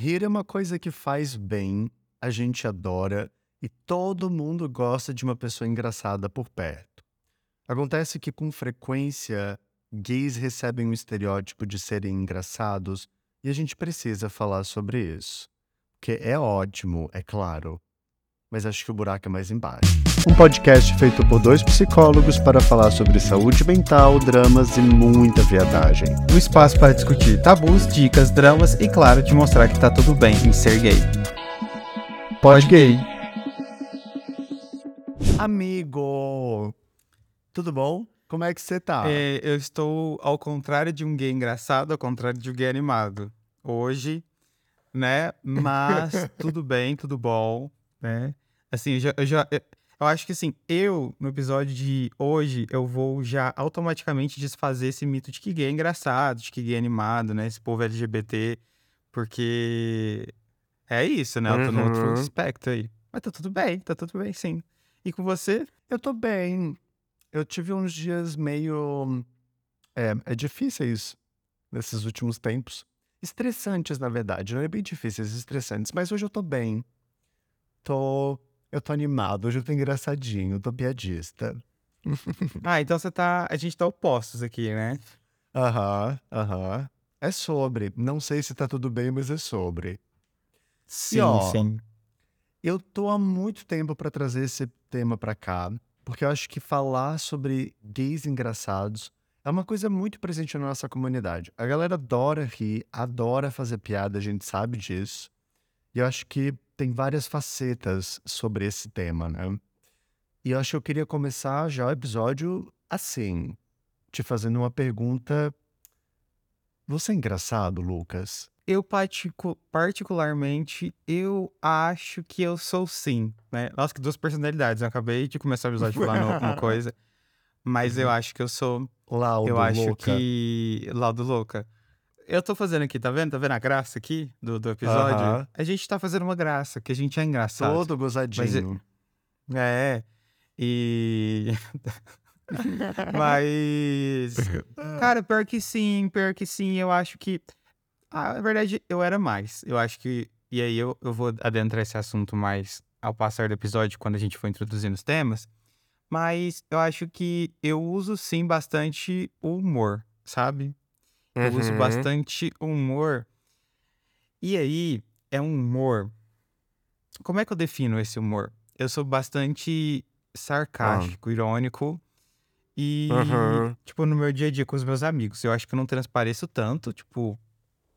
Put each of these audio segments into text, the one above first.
Rir é uma coisa que faz bem, a gente adora e todo mundo gosta de uma pessoa engraçada por perto. Acontece que, com frequência, gays recebem o estereótipo de serem engraçados e a gente precisa falar sobre isso. Que é ótimo, é claro, mas acho que o buraco é mais embaixo. Um podcast feito por dois psicólogos para falar sobre saúde mental, dramas e muita viadagem. Um espaço para discutir tabus, dicas, dramas e, claro, te mostrar que tá tudo bem em ser gay. Pode gay. Amigo, tudo bom? Como é que você tá? É, eu estou ao contrário de um gay engraçado, ao contrário de um gay animado. Hoje, né? Mas tudo bem, tudo bom, né? Assim, eu já, eu já eu, acho que assim, eu no episódio de hoje eu vou já automaticamente desfazer esse mito de que gay é engraçado, de que gay é animado, né? Esse povo LGBT, porque é isso, né? Eu tô no outro Uhum. aspecto aí. Mas tá tudo bem, tá tudo bem, sim. E com você? Eu tô bem. Eu tive uns dias meio. É, é difíceis nesses últimos tempos. Estressantes, na verdade. Não é bem difíceis, estressantes. Mas hoje eu tô bem. Tô. Eu tô animado. Hoje eu tô engraçadinho, tô piadista. Ah, então você tá. A gente tá opostos aqui, né? Aham, aham. É sobre. Não sei se tá tudo bem, mas é sobre. Sim, ó, sim. Eu tô há muito tempo pra trazer esse tema pra cá, porque eu acho que falar sobre gays engraçados é uma coisa muito presente na nossa comunidade. A galera adora rir, adora fazer piada, a gente sabe disso. E eu acho que tem várias facetas sobre esse tema, né? E eu acho que eu queria começar já o episódio assim, te fazendo uma pergunta. Você é engraçado, Lucas? Eu particu- particularmente, eu acho que eu sou sim, né? Nossa, que duas personalidades. Eu acabei de começar o episódio falando uma coisa, mas eu acho que eu sou. Laudo, Eu acho louca. que. Laudo louca. Eu tô fazendo aqui, tá vendo? Tá vendo a graça aqui do, do episódio? Aham. A gente tá fazendo uma graça, que a gente é engraçado. Todo gozadinho. É. E. Mas. Cara, pior que sim, pior que sim. Eu acho que. Ah, na verdade, eu era mais. Eu acho que. E aí eu, eu vou adentrar esse assunto mais ao passar do episódio, quando a gente for introduzindo os temas. Mas eu acho que eu uso sim bastante o humor, sabe? Eu uso Uhum. bastante humor. E aí, é um humor. Como é que eu defino esse humor? Eu sou bastante sarcástico, irônico. E, Aham. tipo, no meu dia a dia com os meus amigos. Eu acho que eu não transpareço tanto, tipo,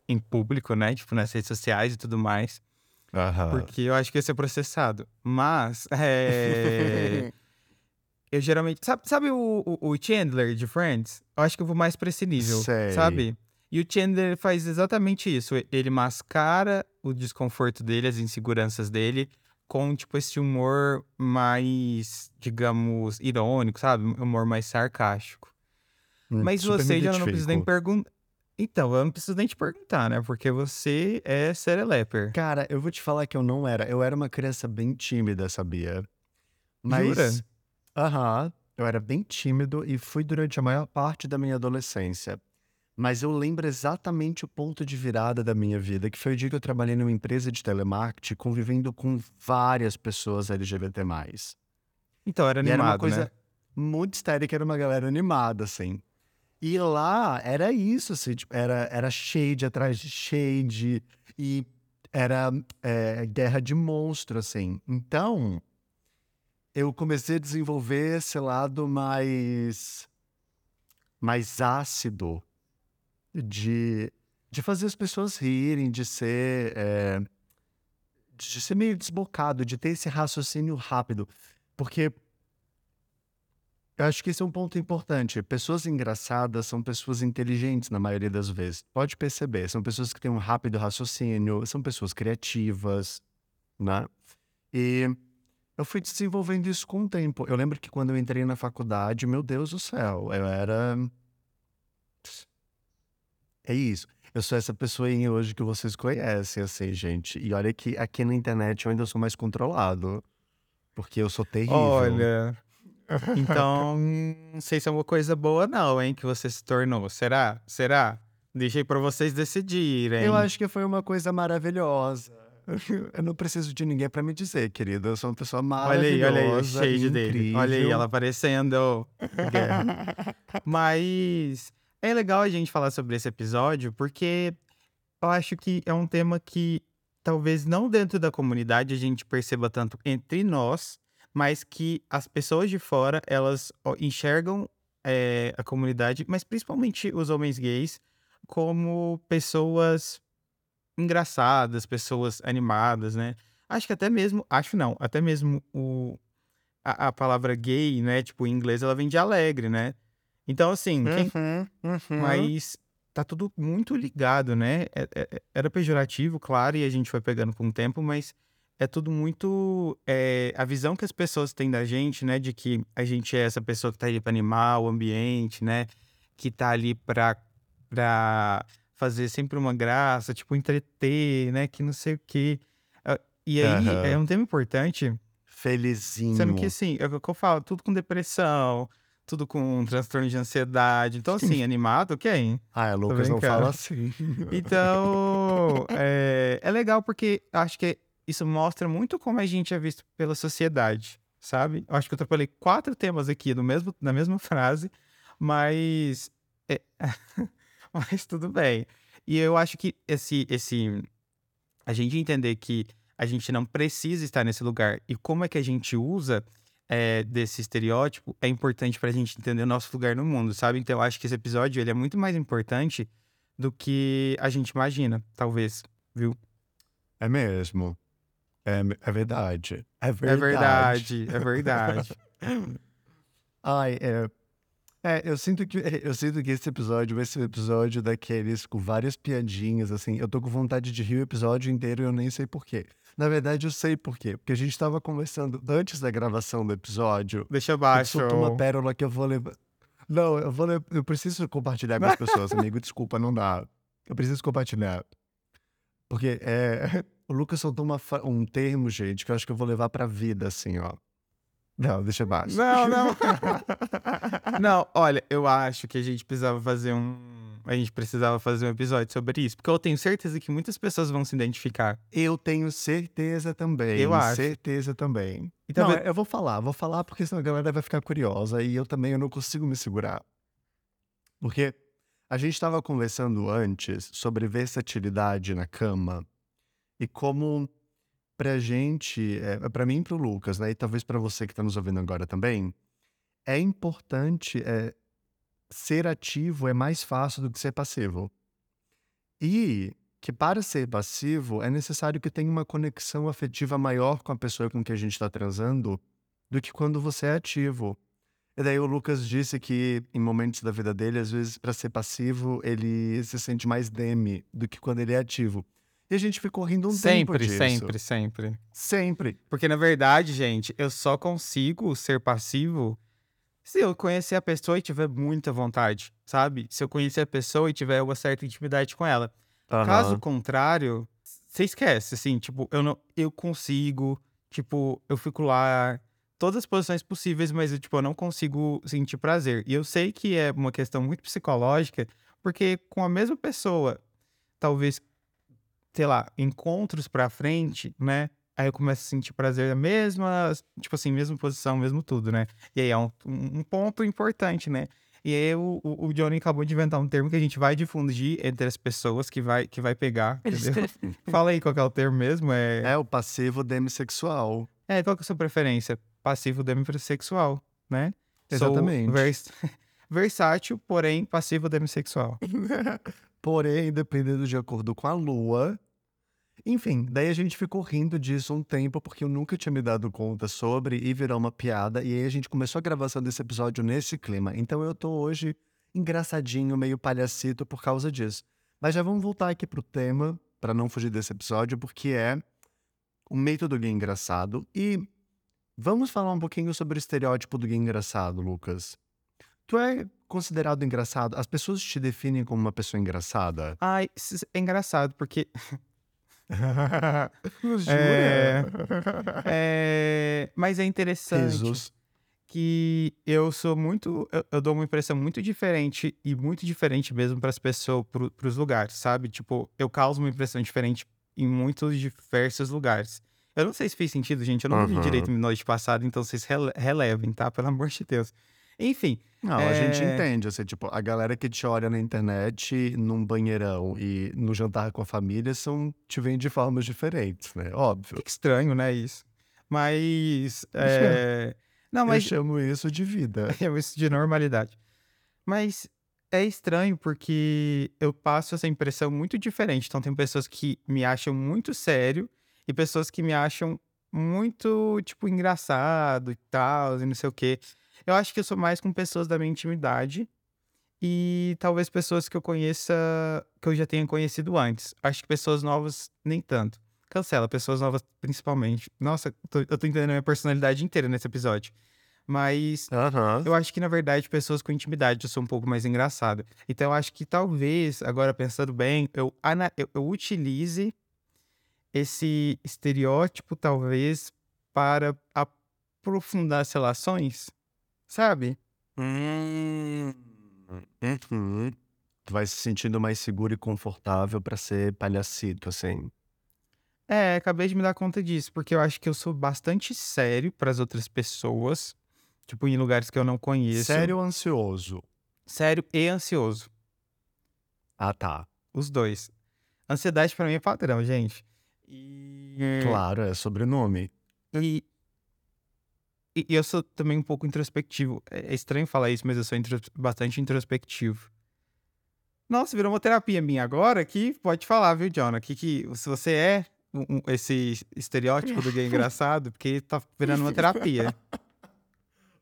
em público, né? Tipo, nas redes sociais e tudo mais. Aham. Porque eu acho que ia ser processado. Mas, é. eu geralmente. Sabe, sabe o, o, o Chandler de Friends? Eu acho que eu vou mais pra esse nível, Sei. sabe? E o Chandler faz exatamente isso. Ele mascara o desconforto dele, as inseguranças dele, com, tipo, esse humor mais, digamos, irônico, sabe? Um humor mais sarcástico. Hum, Mas você já não precisa nem perguntar. Então, eu não preciso nem te perguntar, né? Porque você é sereleper. Cara, eu vou te falar que eu não era. Eu era uma criança bem tímida, sabia? Mas. Jura? Aham. Eu era bem tímido e fui durante a maior parte da minha adolescência. Mas eu lembro exatamente o ponto de virada da minha vida, que foi o dia que eu trabalhei numa empresa de telemarketing, convivendo com várias pessoas LGBT+. Então, era E era uma animado, coisa né? muito que era uma galera animada, assim. E lá era isso, assim, tipo, era, era shade atrás de shade, e era é, guerra de monstro, assim. Então, eu comecei a desenvolver esse lado mais, mais ácido de, de fazer as pessoas rirem, de ser, é, de ser meio desbocado, de ter esse raciocínio rápido. Porque eu acho que esse é um ponto importante. Pessoas engraçadas são pessoas inteligentes na maioria das vezes. Pode perceber, são pessoas que têm um rápido raciocínio, são pessoas criativas, né? E eu fui desenvolvendo isso com o tempo. Eu lembro que quando eu entrei na faculdade, meu Deus do céu, eu era. É isso. Eu sou essa pessoinha hoje que vocês conhecem, assim, gente. E olha que aqui na internet eu ainda sou mais controlado. Porque eu sou terrível. Olha. Então, não sei se é uma coisa boa, não, hein, que você se tornou. Será? Será? Deixei pra vocês decidirem. Eu acho que foi uma coisa maravilhosa. Eu não preciso de ninguém pra me dizer, querido. Eu sou uma pessoa Olha aí, maravilhosa. olha aí, o shade dele. Olha aí, ela aparecendo. Mas é legal a gente falar sobre esse episódio, porque eu acho que é um tema que talvez não dentro da comunidade a gente perceba tanto entre nós, mas que as pessoas de fora, elas enxergam é, a comunidade, mas principalmente os homens gays, como pessoas engraçadas, pessoas animadas, né? Acho que até mesmo, acho não, até mesmo o, a, a palavra gay, né? Tipo, em inglês ela vem de alegre, né? Então, assim, quem, Uhum, uhum. mas tá tudo muito ligado, né? É- é- Era pejorativo, claro, e a gente foi pegando com o tempo, mas é tudo muito. é, a visão que as pessoas têm da gente, né? De que a gente é essa pessoa que tá ali pra animar o ambiente, né? Que tá ali pra, pra fazer sempre uma graça, tipo, entreter, né? Que não sei o quê. Ah, E aí, Aham. é um tema importante, Felizinho. Sendo que, assim, é o que eu falo, tudo com depressão, tudo com transtorno de ansiedade. Então, assim, animado, quem? Ah, Lucas não fala assim. Então, é, é legal porque acho que isso mostra muito como a gente é visto pela sociedade, sabe? Eu acho que eu atropelei quatro temas aqui no mesmo, na mesma frase, mas. é, mas tudo bem. E eu acho que esse, esse. A gente entender que a gente não precisa estar nesse lugar e como é que a gente usa é, desse estereótipo é importante pra gente entender o nosso lugar no mundo, sabe? Então eu acho que esse episódio ele é muito mais importante do que a gente imagina, talvez, viu? É mesmo. É, é verdade. É É verdade. verdade, é verdade. Ai, é. É, eu sinto que eu sinto que esse episódio vai ser um episódio daqueles com várias piadinhas, assim. Eu tô com vontade de rir o episódio inteiro e eu nem sei por quê. Na verdade, eu sei por quê. Porque a gente tava conversando antes da gravação do episódio. Deixa Eu abaixo. soltou uma pérola que eu vou levar. Não, eu vou Eu preciso compartilhar com as pessoas, amigo. Desculpa, não dá. Eu preciso compartilhar. Porque é. O Lucas soltou uma um termo, gente, que eu acho que eu vou levar pra vida, assim, ó. Não, deixa abaixo. Não, não. não, olha, eu acho que a gente precisava fazer um. A gente precisava fazer um episódio sobre isso, porque eu tenho certeza que muitas pessoas vão se identificar. Eu tenho certeza também. Eu acho. Certeza também. E Não, talvez- eu vou falar, vou falar porque senão a galera vai ficar curiosa e eu também eu não consigo me segurar. Porque a gente estava conversando antes sobre versatilidade na cama e como pra gente, é, pra mim e pro Lucas, né, e talvez pra você que tá nos ouvindo agora também, é importante é, ser ativo é mais fácil do que ser passivo. E que para ser passivo é necessário que tenha uma conexão afetiva maior com a pessoa com que a gente está transando do que quando você é ativo. E daí o Lucas disse que em momentos da vida dele, às vezes para ser passivo, ele se sente mais deme do que quando ele é ativo. E a gente ficou rindo um tempo sempre, disso. sempre, sempre. Sempre. Porque, na verdade, gente, eu só consigo ser passivo se eu conhecer a pessoa e tiver muita vontade, sabe? Se eu conhecer a pessoa e tiver uma certa intimidade com ela. Caso Aham. contrário, você esquece, assim, tipo, eu não, eu consigo, tipo, eu fico lá, todas as posições possíveis, mas eu, tipo, eu não consigo sentir prazer. E eu sei que é uma questão muito psicológica, porque com a mesma pessoa, talvez, sei lá, encontros pra frente, né? Aí eu começo a sentir prazer na mesma, tipo assim, mesma posição, mesmo tudo, né? E aí é um, um ponto importante, né? E aí o, o o Johnny acabou de inventar um termo que a gente vai difundir entre as pessoas que vai, que vai pegar, entendeu? Fala aí qual que é o termo mesmo, é... É o passivo demissexual. É, qual que é a sua preferência? Passivo demissexual, né? Sou Exatamente. vers- Versátil, porém passivo demissexual. Porém, dependendo de acordo com a lua. Enfim, daí a gente ficou rindo disso um tempo, porque eu nunca tinha me dado conta sobre e virou uma piada. E aí a gente começou a gravação desse episódio nesse clima. Então eu tô hoje engraçadinho, meio palhacito por causa disso. Mas já vamos voltar aqui pro tema, pra não fugir desse episódio, porque é o método gay engraçado. E vamos falar um pouquinho sobre o estereótipo do gay engraçado, Lucas. Tu é considerado engraçado? As pessoas te definem como uma pessoa engraçada? Ai, é engraçado, porque Jura? É. É, mas é interessante Risos. que eu sou muito. Eu, eu dou uma impressão muito diferente e muito diferente mesmo para as pessoas, para os lugares, sabe? Tipo, eu causo uma impressão diferente em muitos diversos lugares. Eu não sei se fez sentido, gente. Eu não vi Aham. direito noite passada, então vocês rele- relevem, tá? Pelo amor de Deus. Enfim. Não, a gente é, entende, assim, tipo, a galera que te olha na internet, num banheirão e no jantar com a família são, te veem de formas diferentes, né? Óbvio. Que estranho, né? Isso. Mas. é, Não, Eu mas chamo isso de vida. eu isso de normalidade. Mas é estranho porque eu passo essa impressão muito diferente. Então, tem pessoas que me acham muito sério e pessoas que me acham muito, tipo, engraçado e tal, e não sei o quê. Eu acho que eu sou mais com pessoas da minha intimidade e talvez pessoas que eu conheça, que eu já tenha conhecido antes. Acho que pessoas novas, nem tanto. Cancela, pessoas novas principalmente. Nossa, eu tô, eu tô entendendo a minha personalidade inteira nesse episódio. Mas Aham. eu acho que, na verdade, pessoas com intimidade eu sou um pouco mais engraçado. Então, eu acho que talvez, agora pensando bem, eu, eu, eu utilize esse estereótipo, talvez, para aprofundar as relações, sabe? Hum. Uhum. Tu vai se sentindo mais seguro e confortável pra ser palhacito, assim. É, acabei de me dar conta disso, porque eu acho que eu sou bastante sério para as outras pessoas, tipo, em lugares que eu não conheço. Sério ou ansioso? Sério e ansioso. Ah, tá. Os dois. Ansiedade pra mim é padrão, gente. E. Claro, é sobrenome. E, e e eu sou também um pouco introspectivo. É é estranho falar isso, mas eu sou intros- bastante introspectivo. Nossa, virou uma terapia minha agora que pode falar, viu, Jonah? Que, que se você é um- um- esse estereótipo do gay engraçado, porque tá virando uma terapia.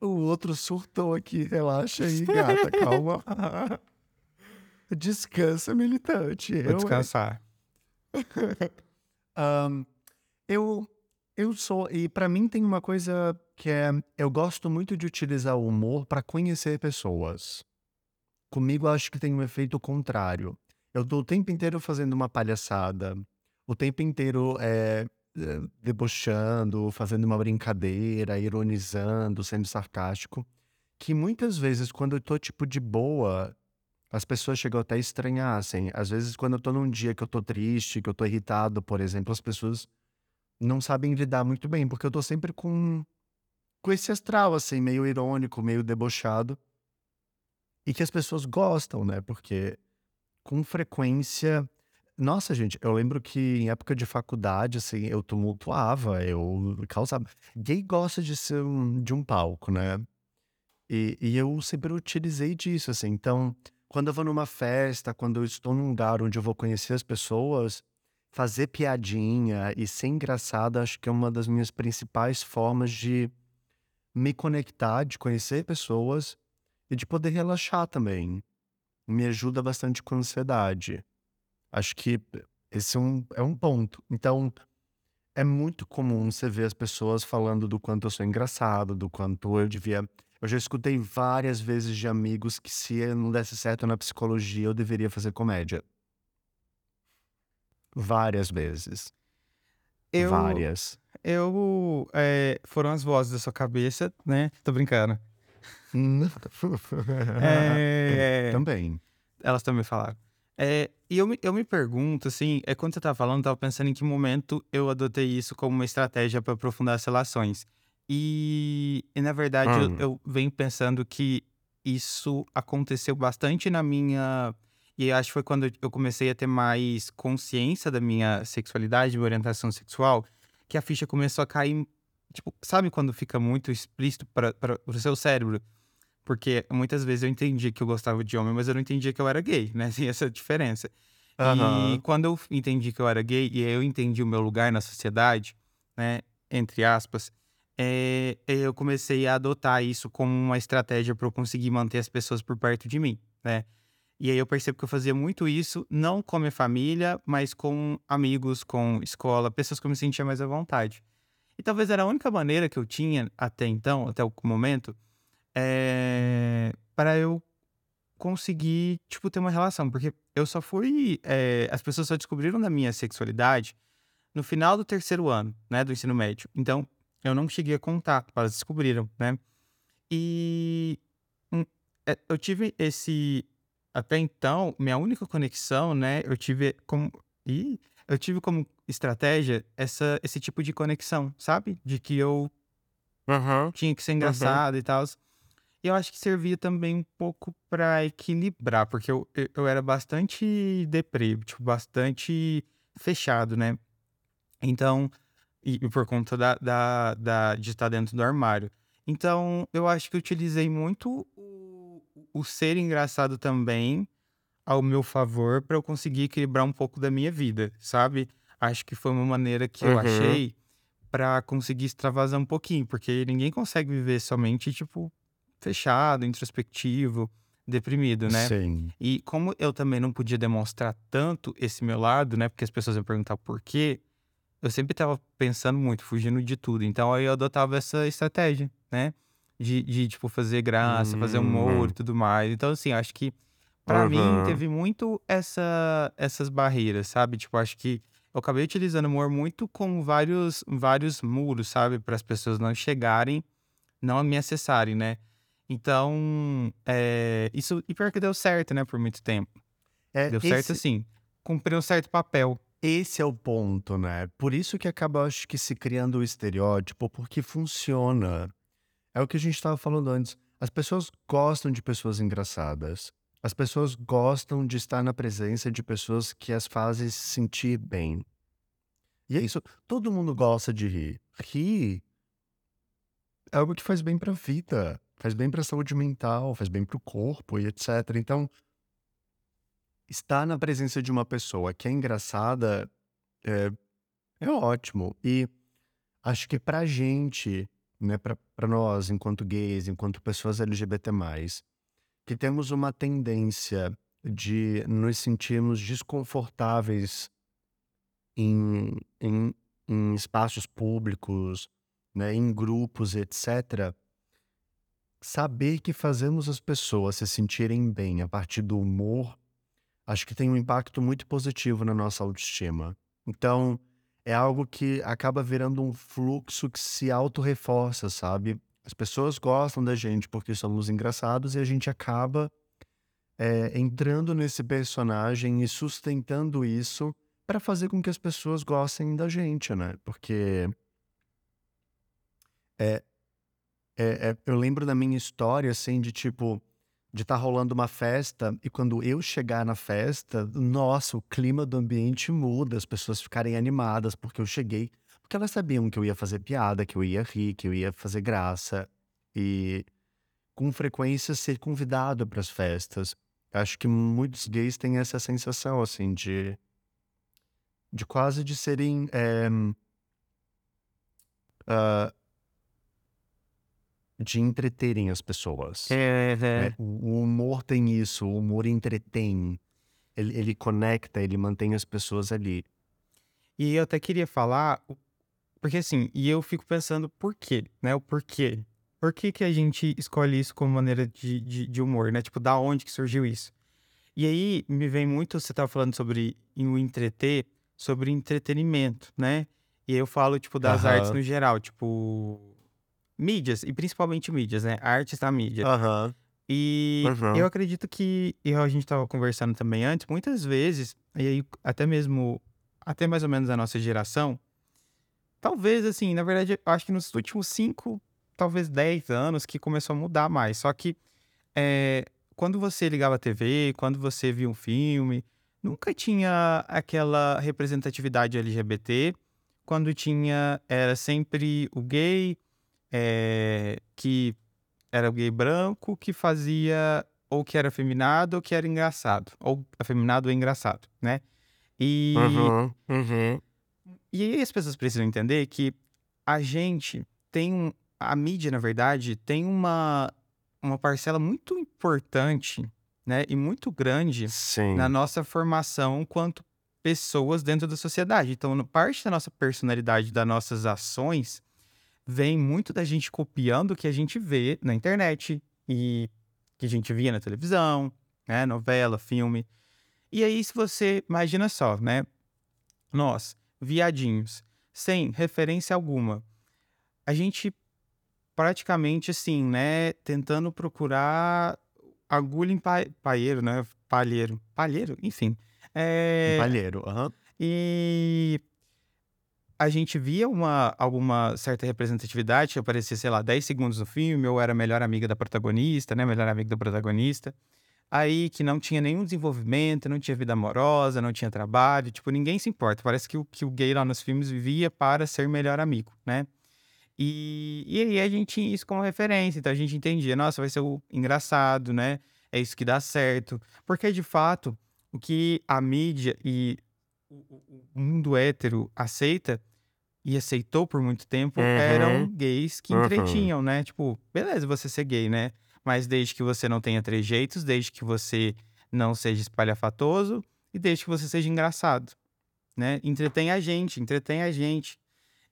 O outro surtou aqui. Relaxa aí, gata. Calma. Descansa, militante. Vou Eu, descansar. Ahn, eu, eu sou. E pra mim tem uma coisa que é. Eu gosto muito de utilizar o humor pra conhecer pessoas. Comigo, acho que tem um efeito contrário. Eu tô o tempo inteiro fazendo uma palhaçada, o tempo inteiro é, debochando, fazendo uma brincadeira, ironizando, sendo sarcástico. Que muitas vezes, quando eu tô tipo de boa, as pessoas chegam até a estranhar, assim. Às vezes, quando eu tô num dia que eu tô triste, que eu tô irritado, por exemplo, as pessoas não sabem lidar muito bem, porque eu tô sempre com, com esse astral, assim, meio irônico, meio debochado. E que as pessoas gostam, né? Porque com frequência. Nossa, gente, eu lembro que em época de faculdade, assim, eu tumultuava, eu causava. Gay gosta de ser um, de um palco, né? E, e eu sempre utilizei disso, assim. Então, quando eu vou numa festa, quando eu estou num lugar onde eu vou conhecer as pessoas, fazer piadinha e ser engraçada, acho que é uma das minhas principais formas de me conectar, de conhecer pessoas e de poder relaxar também. Me ajuda bastante com ansiedade. Acho que esse é um, é um ponto. Então, é muito comum você ver as pessoas falando do quanto eu sou engraçado, do quanto eu devia. Eu já escutei várias vezes de amigos que se não desse certo na psicologia, eu deveria fazer comédia. Várias vezes. Eu, Várias. eu, é, foram as vozes da sua cabeça, né? Tô brincando. É, Também. elas também falaram. É, e eu me, eu me pergunto, assim, é quando você tava falando, eu tava pensando em que momento eu adotei isso como uma estratégia para aprofundar as relações. E, e, na verdade, eu, Hum. eu venho pensando que isso aconteceu bastante na minha. E acho que foi quando eu comecei a ter mais consciência da minha sexualidade, minha orientação sexual, que a ficha começou a cair. Tipo, sabe quando fica muito explícito para o seu cérebro? Porque muitas vezes eu entendia que eu gostava de homem, mas eu não entendia que eu era gay, né? Tem essa diferença. E Aham. quando eu entendi que eu era gay e eu entendi o meu lugar na sociedade, né? Entre aspas, é, eu comecei a adotar isso como uma estratégia para eu conseguir manter as pessoas por perto de mim, né? E aí eu percebo que eu fazia muito isso, não com a minha família, mas com amigos, com escola, pessoas que eu me sentia mais à vontade. E talvez era a única maneira que eu tinha até então, até o momento, é, para eu conseguir, tipo, ter uma relação. Porque eu só fui. é, as pessoas só descobriram da minha sexualidade no final do terceiro ano, né, do ensino médio. Então, eu não cheguei a contar, elas descobriram, né? E hum, é, eu tive esse. Até então, minha única conexão, né? Eu tive como. Ih, eu tive como estratégia essa, esse tipo de conexão, sabe? De que eu Aham. tinha que ser Uhum. engraçado e tal. E eu acho que servia também um pouco pra equilibrar, porque eu, eu, eu era bastante deprê, tipo, bastante fechado, né? Então, e, e por conta da, da, da- de estar dentro do armário. Então, eu acho que eu utilizei muito o, ser engraçado também ao meu favor pra eu conseguir equilibrar um pouco da minha vida, sabe? Acho que foi uma maneira que eu Uhum. achei pra conseguir extravasar um pouquinho, porque ninguém consegue viver somente, tipo, fechado, introspectivo, deprimido, né? Sim. E como eu também não podia demonstrar tanto esse meu lado, né? Porque as pessoas iam perguntar por quê, eu sempre tava pensando muito, fugindo de tudo. Então aí eu adotava essa estratégia, né? De, de tipo, fazer graça, fazer humor e Hum. tudo mais. Então, assim, acho que pra mim Aham. teve muito essa, essas barreiras, sabe? Tipo, acho que eu acabei utilizando o humor muito como vários, vários muros, sabe? Para as pessoas não chegarem, não me acessarem, né? Então, é, isso. E pior que deu certo, né? Por muito tempo. É, Deu certo esse, assim. Cumpriu um certo papel. esse é o ponto, né? Por isso que acaba, acho que, se criando o estereótipo, porque funciona. É o que a gente estava falando antes. As pessoas gostam de pessoas engraçadas. As pessoas gostam de estar na presença de pessoas que as fazem se sentir bem. E é isso. Todo mundo gosta de rir. Rir é algo que faz bem pra vida, faz bem pra saúde mental, faz bem pro corpo e etc. Então, estar na presença de uma pessoa que é engraçada é, é ótimo. E acho que pra gente, né, pra nós, enquanto gays, enquanto pessoas LGBT, que temos uma tendência de nos sentirmos desconfortáveis em, em, em espaços públicos, né, em grupos, etc., saber que fazemos as pessoas se sentirem bem a partir do humor, acho que tem um impacto muito positivo na nossa autoestima. Então, é algo que acaba virando um fluxo que se auto-reforça, sabe? As pessoas gostam da gente porque somos engraçados e a gente acaba é, entrando nesse personagem e sustentando isso para fazer com que as pessoas gostem da gente, né? Porque é, é, eu lembro da minha história, assim, de tipo, de estar rolando uma festa e quando eu chegar na festa, nossa, o clima do ambiente muda, as pessoas ficarem animadas porque eu cheguei, porque elas sabiam que eu ia fazer piada, que eu ia rir, que eu ia fazer graça e com frequência ser convidado para as festas. Acho que muitos gays têm essa sensação, assim, de, de quase de serem. é, ah, de entreterem as pessoas. É, né? O, o humor tem isso, o humor entretém. Ele, ele conecta, ele mantém as pessoas ali. E eu até queria falar, porque assim, e eu fico pensando por quê, né? O porquê. Por que, que a gente escolhe isso como maneira de, de, de humor, né? Tipo, da onde que surgiu isso? E aí me vem muito, você tava falando sobre o entreter, sobre entretenimento, né? E aí eu falo, tipo, das artes Aham. no geral, tipo, mídias, e principalmente mídias, né? Artes da mídia. Aham. E Uhum. eu acredito que, e a gente estava conversando também antes, muitas vezes, e aí até mesmo, até mais ou menos a nossa geração, talvez assim, na verdade, eu acho que nos últimos cinco, talvez dez anos que começou a mudar mais. Só que é, quando você ligava a TV, quando você via um filme, nunca tinha aquela representatividade LGBT. Quando tinha, era sempre o gay, é, que era gay branco que fazia ou que era afeminado ou que era engraçado. Ou afeminado ou engraçado, né? E, Uhum. Uhum. e aí as pessoas precisam entender que a gente tem um. A mídia, na verdade, tem uma, uma parcela muito importante, né? E muito grande Sim. na nossa formação enquanto pessoas dentro da sociedade. Então, parte da nossa personalidade, das nossas ações, vem muito da gente copiando o que a gente vê na internet e que a gente via na televisão, né? Novela, filme. E aí, se você imagina só, né? Nós, viadinhos, sem referência alguma, a gente praticamente assim, né, tentando procurar agulha em pa palheiro, né, palheiro, palheiro, enfim. Eh, palheiro, aham. e a gente via uma alguma certa representatividade, aparecia, sei lá, 10 segundos no filme, ou era a melhor amiga da protagonista, né, melhor amigo do protagonista. Aí que não tinha nenhum desenvolvimento, não tinha vida amorosa, não tinha trabalho, tipo, ninguém se importa. Parece que o que o gay lá nos filmes vivia para ser melhor amigo, né. E e aí a gente tinha isso como referência, então a gente entendia: "Nossa, vai ser o engraçado, né, é isso que dá certo". Porque de fato, o que a mídia e o mundo hétero aceita e aceitou por muito tempo eram Uhum, gays que uhum. entretinham, né, tipo, beleza você ser gay, né, mas desde que você não tenha trejeitos, desde que você não seja espalhafatoso e desde que você seja engraçado, né, entretém a gente, entretém a gente.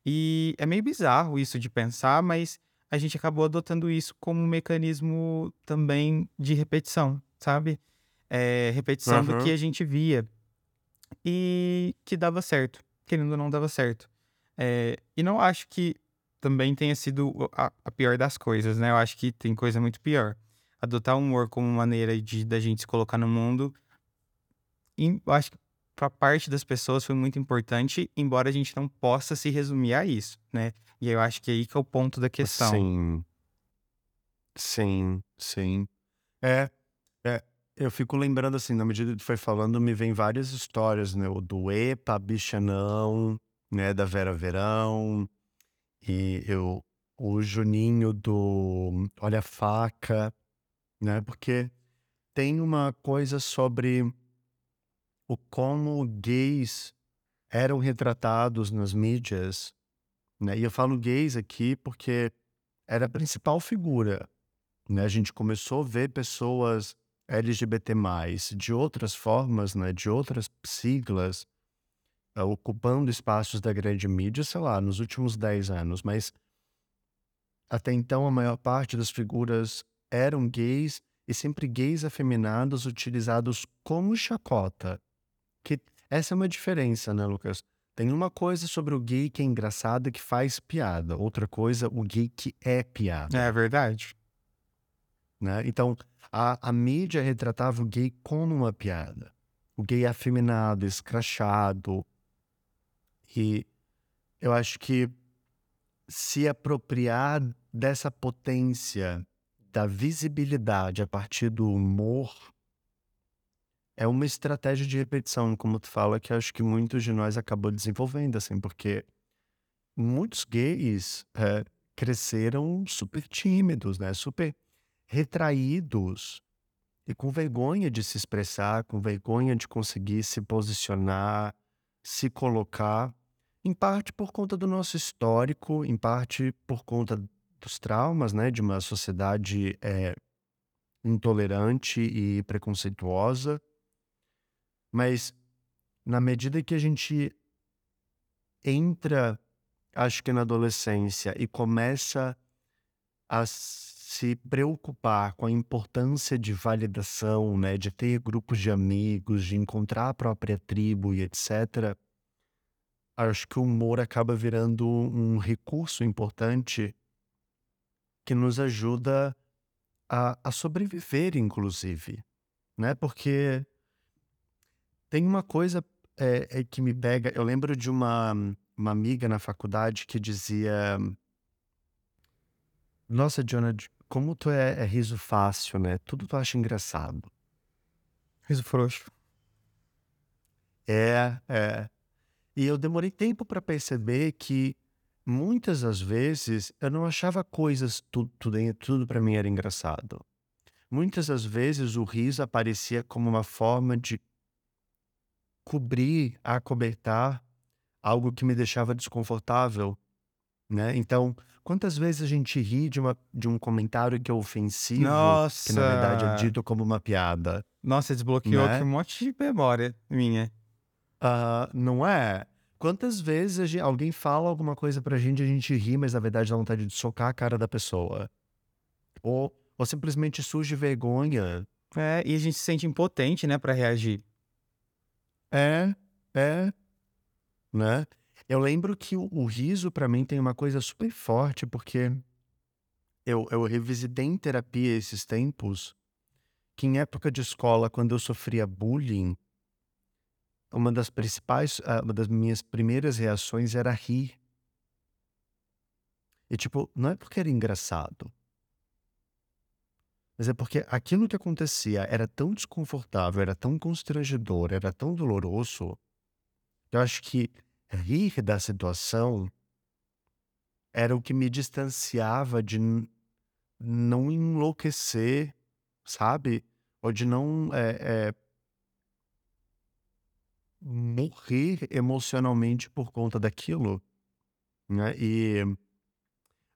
E é meio bizarro isso de pensar, mas a gente acabou adotando isso como um mecanismo também de repetição, sabe, eh, repetição do que a gente via e que dava certo, querendo ou não dava certo. Eh, e não acho que também tenha sido a a pior das coisas, né, eu acho que tem coisa muito pior. Adotar o humor como maneira de da gente se colocar no mundo, e eu acho que pra parte das pessoas foi muito importante, embora a gente não possa se resumir a isso, né. E eu acho que aí que é o ponto da questão. Sim, sim, sim. É, é. Eu fico lembrando, assim, na medida que foi falando, me vem várias histórias, né, o do "Epa, bicha não", né, da Vera Verão, e eu o Juninho do Olha a Faca, né, porque tem uma coisa sobre o como gays eram retratados nas mídias, né, e eu falo gays aqui porque era a principal figura, né, a gente começou a ver pessoas LGBT+, de outras formas, né, de outras siglas, ocupando espaços da grande mídia, sei lá, nos últimos 10 anos, mas até então a maior parte das figuras eram gays, e sempre gays afeminados utilizados como chacota. Que essa é uma diferença, né, Lucas? Tem uma coisa sobre o gay que é engraçado e que faz piada, outra coisa, o gay que é É piada, verdade. né. Então, a a mídia retratava o gay como uma piada. O gay afeminado, escrachado, e eu acho que se apropriar dessa potência da visibilidade a partir do humor é uma estratégia de repetição, como tu fala, que acho que muitos de nós acabou desenvolvendo, assim, porque muitos gays, eh, cresceram super tímidos, né, super retraídos e com vergonha de se expressar, com vergonha de conseguir se posicionar, se colocar, em parte por conta do nosso histórico, em parte por conta dos traumas, né, de uma sociedade, eh, intolerante e preconceituosa. Mas, na medida que a gente entra, acho que na adolescência e começa a se preocupar com a importância de validação, né, de ter grupos de amigos, de encontrar a própria tribo e etcétera, acho que o humor acaba virando um recurso importante que nos ajuda a a sobreviver inclusive, né, porque tem uma coisa, eh eh, que me pega, eu lembro de uma uma amiga na faculdade que dizia Nossa, Jonah, como tu é é riso fácil, né, tudo tu acha engraçado. Riso frouxo. É, é. E eu demorei tempo pra perceber que, muitas das vezes, eu não achava coisas tudo tudo tudo pra mim era engraçado. Muitas das vezes o riso aparecia como uma forma de cobrir, acobertar algo que me deixava desconfortável, né. Então, quantas vezes a gente ri de uma de um comentário que é ofensivo, que na verdade é Nossa! dito como uma piada, Nossa, desbloqueou aqui um né. monte de memória minha. Ah, não é? Quantas vezes a gen alguém fala alguma coisa pra gente e a gente ri, mas na verdade dá vontade de socar a cara da pessoa. Ou ou simplesmente surge vergonha. É, e a gente se sente impotente, né, pra reagir. É, é, né. Eu lembro que o o riso pra mim tem uma coisa super forte, porque eu, eu revisitei em terapia esses tempos que em época de escola, quando eu sofria bullying, uma das principais, ah, uma das minhas primeiras reações era rir. E tipo, não é porque era engraçado, mas é porque aquilo que acontecia era tão desconfortável, era tão constrangedor, era tão doloroso, que eu acho que rir da situação era o que me distanciava de não enlouquecer, sabe? Ou de não é, é, morrer emocionalmente por conta daquilo, né? E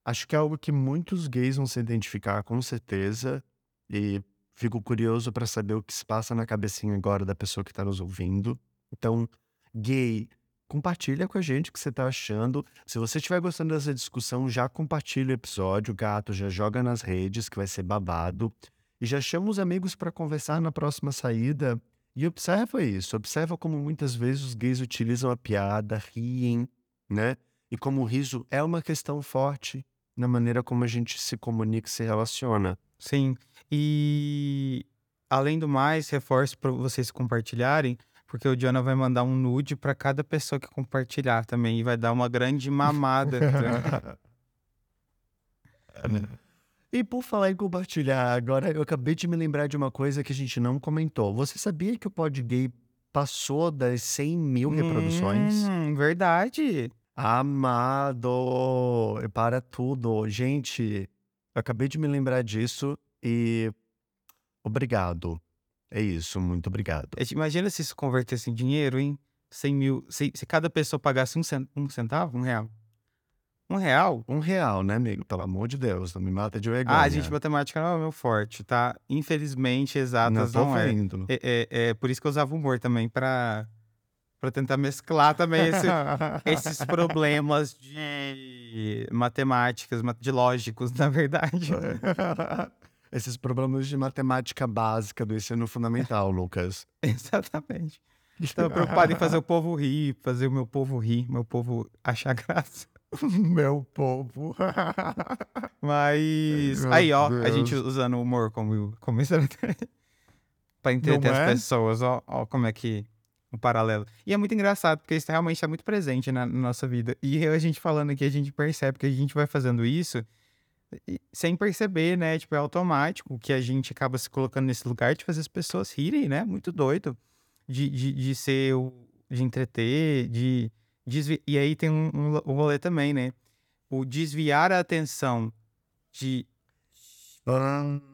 acho que é algo que muitos gays vão se identificar com certeza. E fico curioso para saber o que se passa na cabecinha agora da pessoa que está nos ouvindo. Então, gay, compartilha com a gente o que você está achando. Se você estiver gostando dessa discussão, já compartilha o episódio, gato, já joga nas redes, que vai ser babado. E já chama os amigos para conversar na próxima saída. E observa isso, observa como muitas vezes os gays utilizam a piada, riem, né? E como o riso é uma questão forte na maneira como a gente se comunica e se relaciona. Sim. E além do mais, reforço para vocês compartilharem, porque o Jonah vai mandar um nude para cada pessoa que compartilhar também e vai dar uma grande mamada. E por falar em compartilhar, agora eu acabei de me lembrar de uma coisa que a gente não comentou. Você sabia que o Pod Gay passou das 100 mil reproduções? Hum, verdade. Amado, para tudo. Gente, eu acabei de me lembrar disso e obrigado. É isso, muito obrigado. É, Imagina se isso convertesse em dinheiro, hein? 100 mil. Se, se cada pessoa pagasse um, um centavo, um real. Um real? Um real, né, amigo? Pelo amor de Deus, não me mata de vergonha. Ah, gente, matemática não é o meu forte, tá? Infelizmente, não exatas tô não, é. É, é. é por isso que eu usava humor também, pra, pra tentar mesclar também esse- esses problemas de matemáticas, ma- de lógicos, na verdade. Esses problemas de matemática básica do ensino fundamental, Lucas. Exatamente. Estava preocupado em fazer o povo rir, fazer o meu povo rir, meu povo achar graça. Meu povo. Mas Meu aí, ó, a Deus. gente usando o humor como, como estratégia pra entreter Não as é? pessoas, ó, ó, como é que um paralelo. E é muito engraçado, porque isso realmente é muito presente na, na nossa vida. E a gente falando aqui, a gente percebe que a gente vai fazendo isso sem perceber, né? Tipo, é automático que a gente acaba se colocando nesse lugar de fazer as pessoas rirem, né? Muito doido. De, de, de ser, o, de entreter, de desviar. E aí tem um, um, um rolê também, né? O desviar a atenção de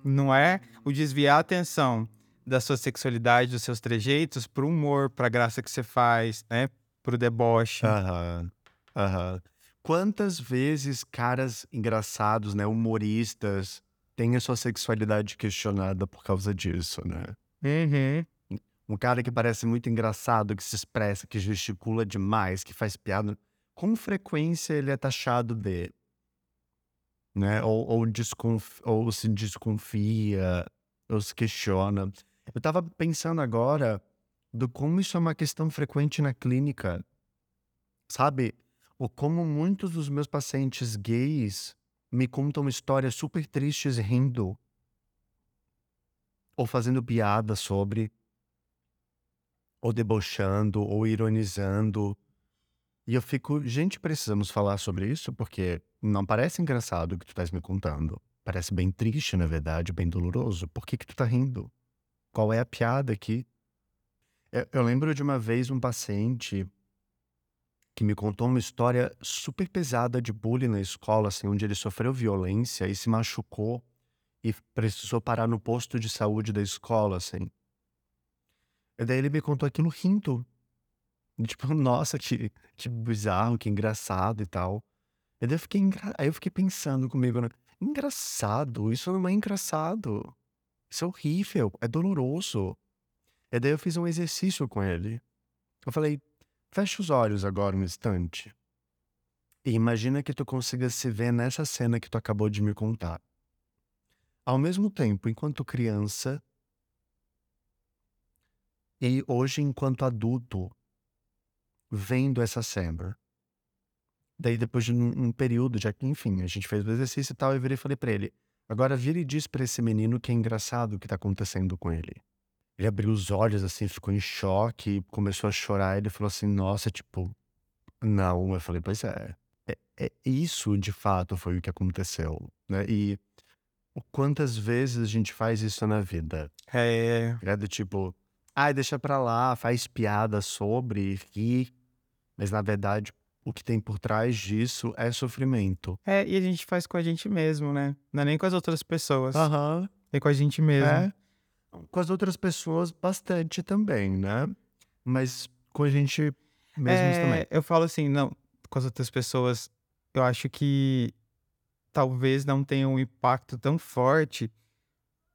não é o desviar a atenção da sua sexualidade, dos seus trejeitos pro humor, pra graça que você faz, né? Pro deboche. Aham. Aham. Quantas vezes caras engraçados, né, humoristas, têm a sua sexualidade questionada por causa disso, né? Uhum. Um cara que parece muito engraçado, que se expressa, que gesticula demais, que faz piada, com frequência ele é taxado de, né? Ou, ou, desconf... ou se desconfia, ou se questiona. Eu tava pensando agora do como isso é uma questão frequente na clínica, sabe? Ou como muitos dos meus pacientes gays me contam histórias super tristes rindo, ou fazendo piada sobre, ou debochando, ou ironizando. E eu fico, gente, precisamos falar sobre isso porque não parece engraçado o que tu estás me contando. Parece bem triste, na verdade, bem doloroso. Por que que tu tá rindo? Qual é a piada aqui? Eu, eu lembro de uma vez um paciente que me contou uma história super pesada de bullying na escola, assim, onde ele sofreu violência e se machucou e precisou parar no posto de saúde da escola, assim. E daí ele me contou aquilo rindo. Tipo, nossa, que, que bizarro, que engraçado e tal. E daí eu fiquei. Aí eu fiquei pensando comigo, né? Engraçado, isso não é engraçado. Isso é horrível, é doloroso. E daí eu fiz um exercício com ele. Eu falei, fecha os olhos agora um instante. E imagina que tu consiga se ver nessa cena que tu acabou de me contar. Ao mesmo tempo, enquanto criança, e hoje enquanto adulto, vendo essa cena. Daí, depois de um, um período, já que, enfim, a gente fez o exercício e tal, eu virei e falei pra ele: agora vira e diz pra esse menino que é engraçado o que tá acontecendo com ele. Ele abriu os olhos, assim, ficou em choque, começou a chorar. Ele falou assim: nossa, tipo, não. Eu falei: pois é. É, é isso, de fato, foi o que aconteceu, né? E quantas vezes a gente faz isso na vida? É, É do tipo, ai, deixa pra lá, faz piada sobre, ri. Mas na verdade, o que tem por trás disso é sofrimento. é, e a gente faz com a gente mesmo, né? Não é nem com as outras pessoas, Aham. é com a gente mesmo. É. Com as outras pessoas, bastante também, né? Mas com a gente mesmos É, também. eu falo assim, não, com as outras pessoas, eu acho que talvez não tenha um impacto tão forte.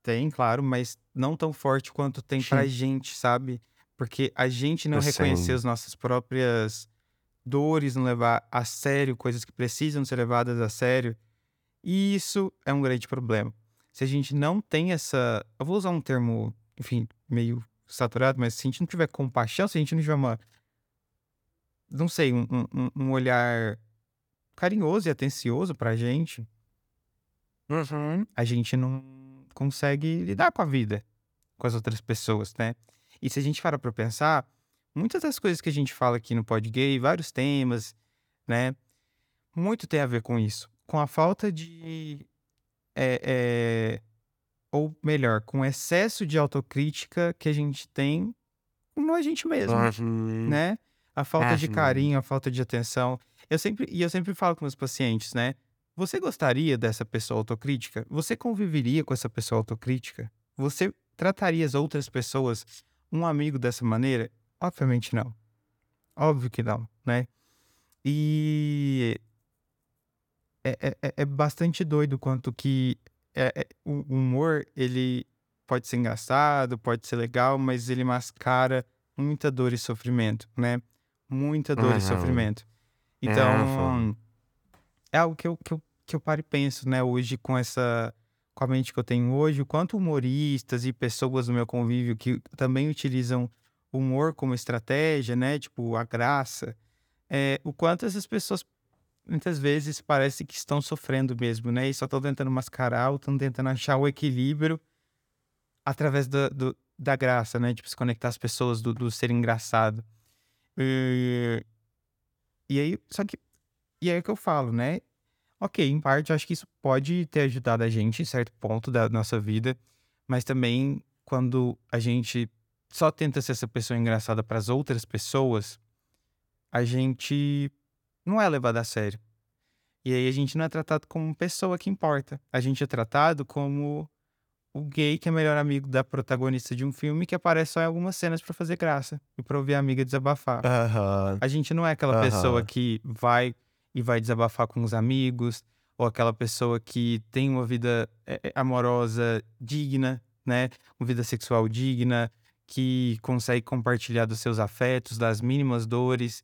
Tem, claro, mas não tão forte quanto tem pra Sim. gente, sabe? Porque a gente não Eu reconhecer sei. as nossas próprias dores, não levar a sério coisas que precisam ser levadas a sério, e isso é um grande problema. Se a gente não tem essa. Eu vou usar um termo, enfim, meio saturado, mas se a gente não tiver compaixão, se a gente não tiver uma. Não sei, um, um- um- um olhar carinhoso e atencioso pra gente, Uhum. a gente não consegue lidar com a vida, com as outras pessoas, né? E se a gente parar pra pensar, muitas das coisas que a gente fala aqui no Pod Gay, vários temas, né? Muito tem a ver com isso. Com a falta de. é, é, ou melhor, com o excesso de autocrítica que a gente tem com a gente mesmo, Uhum. né? A falta de Uhum. carinho, a falta de atenção. Eu sempre, e eu sempre falo com meus pacientes, né? Você gostaria dessa pessoa autocrítica? Você conviveria com essa pessoa autocrítica? Você trataria as outras pessoas, um amigo dessa maneira? Obviamente não. Óbvio que não, né? E é, é- é- é bastante doido quanto que é- é- o humor, ele pode ser engraçado, pode ser legal, mas ele mascara muita dor e sofrimento, né? Muita dor e Uhum. sofrimento. É, Então, é algo que eu, que eu, que eu paro e penso, né? Hoje, com essa. Com a mente que eu tenho hoje, o quanto humoristas e pessoas do meu convívio que também utilizam humor como estratégia, né? Tipo, a graça. É, o quanto essas pessoas muitas vezes parece que estão sofrendo mesmo, né? E só estão tentando mascarar ou estão tentando achar o equilíbrio através da, do- da graça, né? Tipo, se conectar as pessoas do, do ser engraçado. E, e aí, só que. E é que eu falo, né? Ok, em parte, eu acho que isso pode ter ajudado a gente em certo ponto da nossa vida, mas também quando a gente só tenta ser essa pessoa engraçada para as outras pessoas, a gente não é levado a sério. E aí a gente não é tratado como pessoa que importa. A gente é tratado como o gay que é melhor amigo da protagonista de um filme que aparece só em algumas cenas pra fazer graça e pra ouvir a amiga desabafar. A gente não é aquela pessoa que vai e vai desabafar com os amigos, ou aquela pessoa que tem uma vida é, é, amorosa digna, né? Uma vida sexual digna, que consegue compartilhar dos seus afetos, das mínimas dores.